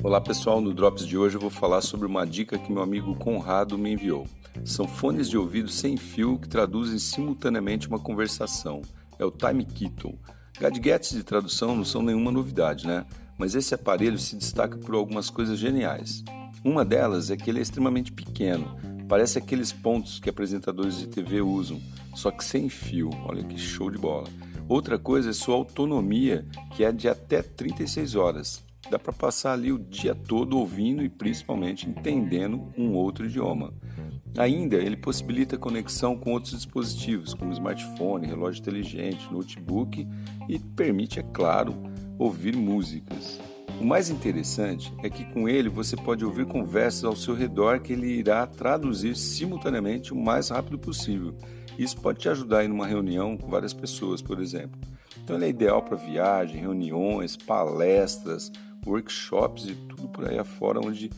Olá pessoal, no Drops de hoje eu vou falar sobre uma dica que meu amigo Conrado me enviou. São fones de ouvido sem fio que traduzem simultaneamente uma conversação. É o Time Kitten. Gadgets de tradução não são nenhuma novidade, né? Mas esse aparelho se destaca por algumas coisas geniais. Uma delas é que ele é extremamente pequeno, parece aqueles pontos que apresentadores de TV usam, só que sem fio. Olha que show de bola. Outra coisa é sua autonomia, que é de até 36 horas dá para passar ali o dia todo ouvindo e principalmente entendendo um outro idioma. Ainda, ele possibilita conexão com outros dispositivos, como smartphone, relógio inteligente, notebook e permite, é claro, ouvir músicas. O mais interessante é que com ele você pode ouvir conversas ao seu redor que ele irá traduzir simultaneamente o mais rápido possível. Isso pode te ajudar em uma reunião com várias pessoas, por exemplo. Então ele é ideal para viagem, reuniões, palestras, workshops e tudo por aí afora onde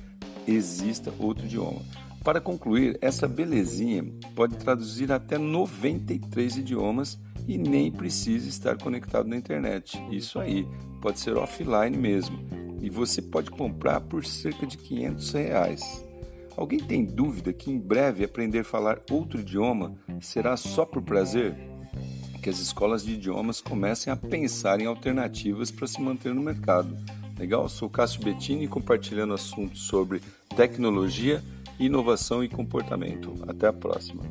exista outro idioma. Para concluir, essa belezinha pode traduzir até 93 idiomas e nem precisa estar conectado na internet. Isso aí, pode ser offline mesmo. E você pode comprar por cerca de 500 reais. Alguém tem dúvida que em breve aprender a falar outro idioma será só por prazer? Que as escolas de idiomas comecem a pensar em alternativas para se manter no mercado. Legal? Sou Cássio Bettini compartilhando assuntos sobre tecnologia, inovação e comportamento. Até a próxima!